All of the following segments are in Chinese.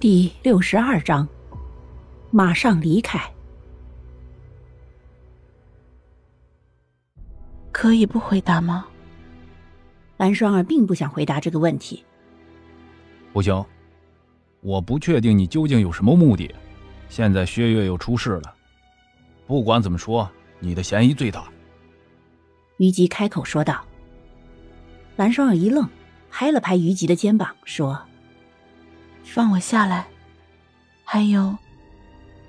第六十二章，马上离开。可以不回答吗？蓝双儿并不想回答这个问题。不行，我不确定你究竟有什么目的。现在薛岳又出事了，不管怎么说，你的嫌疑最大。虞姬开口说道。蓝双儿一愣，拍了拍虞姬的肩膀，说。放我下来。还有，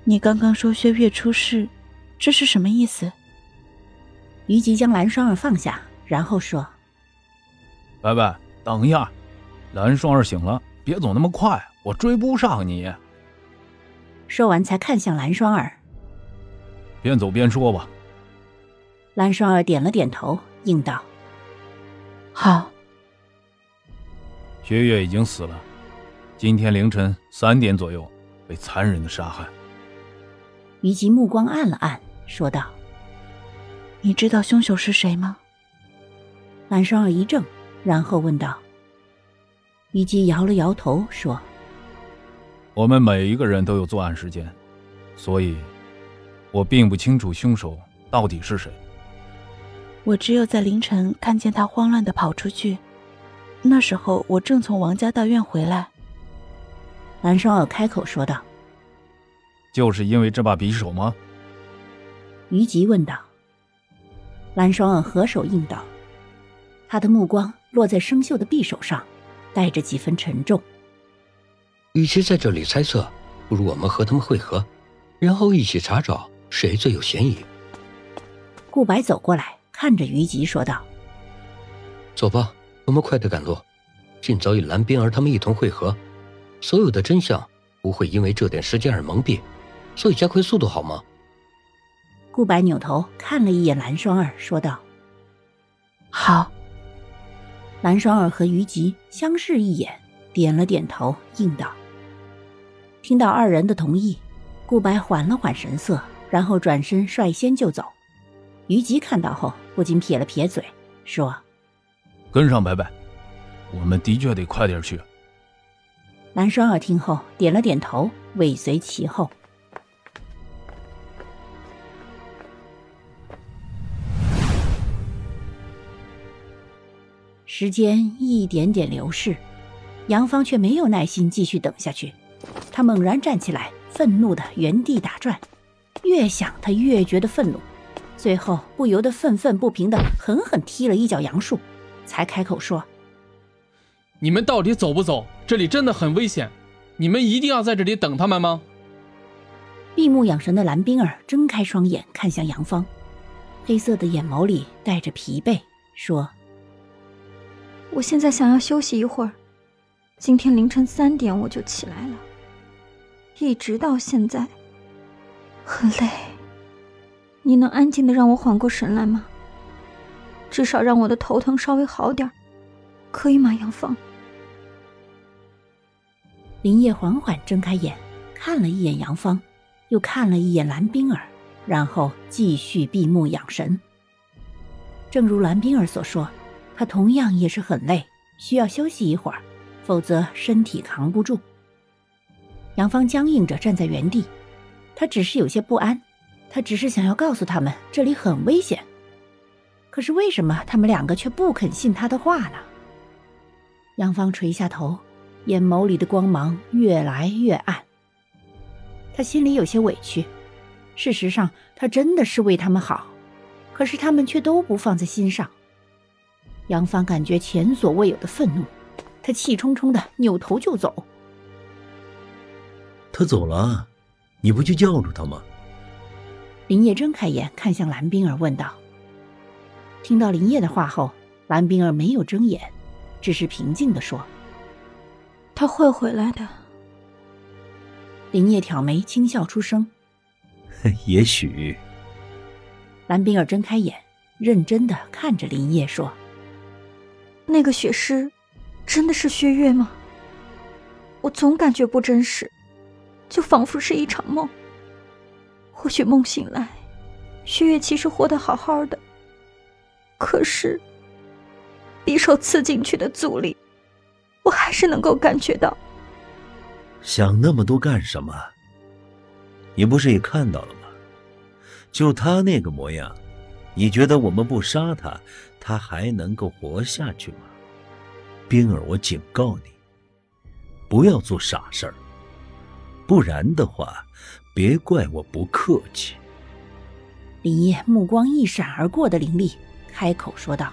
你刚刚说薛岳出事，这是什么意思？于吉将蓝双儿放下，然后说：“白白，等一下，蓝双儿醒了，别走那么快，我追不上你。”说完，才看向蓝双儿：“边走边说吧。”蓝双儿点了点头，应道：“好。”薛岳已经死了。今天凌晨三点左右，被残忍的杀害。于吉目光暗了暗，说道：“你知道凶手是谁吗？”蓝双儿一怔，然后问道。于吉摇了摇头，说：“我们每一个人都有作案时间，所以，我并不清楚凶手到底是谁。我只有在凌晨看见他慌乱的跑出去，那时候我正从王家大院回来。”蓝双儿开口说道：“就是因为这把匕首吗？”于吉问道。蓝双儿合手应道，他的目光落在生锈的匕首上，带着几分沉重。与其在这里猜测，不如我们和他们会合，然后一起查找谁最有嫌疑。顾白走过来，看着于吉说道：“走吧，我们快点赶路，尽早与蓝冰儿他们一同会合。”所有的真相不会因为这点时间而蒙蔽，所以加快速度好吗？顾白扭头看了一眼蓝双儿，说道：“好。”蓝双儿和于吉相视一眼，点了点头，应道：“听到二人的同意，顾白缓了缓神色，然后转身率先就走。于吉看到后，不禁撇了撇嘴，说：“跟上白白，我们的确得快点去。”蓝双儿听后点了点头，尾随其后。时间一点点流逝，杨芳却没有耐心继续等下去。他猛然站起来，愤怒的原地打转，越想他越觉得愤怒，最后不由得愤愤不平的狠狠踢了一脚杨树，才开口说。你们到底走不走？这里真的很危险，你们一定要在这里等他们吗？闭目养神的蓝冰儿睁开双眼，看向杨芳，黑色的眼眸里带着疲惫，说：“我现在想要休息一会儿。今天凌晨三点我就起来了，一直到现在，很累。你能安静的让我缓过神来吗？至少让我的头疼稍微好点可以吗，杨芳？”林叶缓缓睁开眼，看了一眼杨芳，又看了一眼蓝冰儿，然后继续闭目养神。正如蓝冰儿所说，他同样也是很累，需要休息一会儿，否则身体扛不住。杨芳僵硬着站在原地，他只是有些不安，他只是想要告诉他们这里很危险。可是为什么他们两个却不肯信他的话呢？杨芳垂下头。眼眸里的光芒越来越暗，他心里有些委屈。事实上，他真的是为他们好，可是他们却都不放在心上。杨帆感觉前所未有的愤怒，他气冲冲的扭头就走。他走了，你不去叫住他吗？林叶睁开眼，看向蓝冰儿，问道。听到林叶的话后，蓝冰儿没有睁眼，只是平静的说。他会回来的。林叶挑眉，轻笑出声：“ 也许。”蓝冰儿睁开眼，认真的看着林叶说：“那个血尸，真的是薛岳吗？我总感觉不真实，就仿佛是一场梦。或许梦醒来，薛岳其实活得好好的，可是，匕首刺进去的阻力。”我还是能够感觉到，想那么多干什么？你不是也看到了吗？就他那个模样，你觉得我们不杀他，他还能够活下去吗？冰儿，我警告你，不要做傻事儿，不然的话，别怪我不客气。林烨目光一闪而过的凌厉，开口说道：“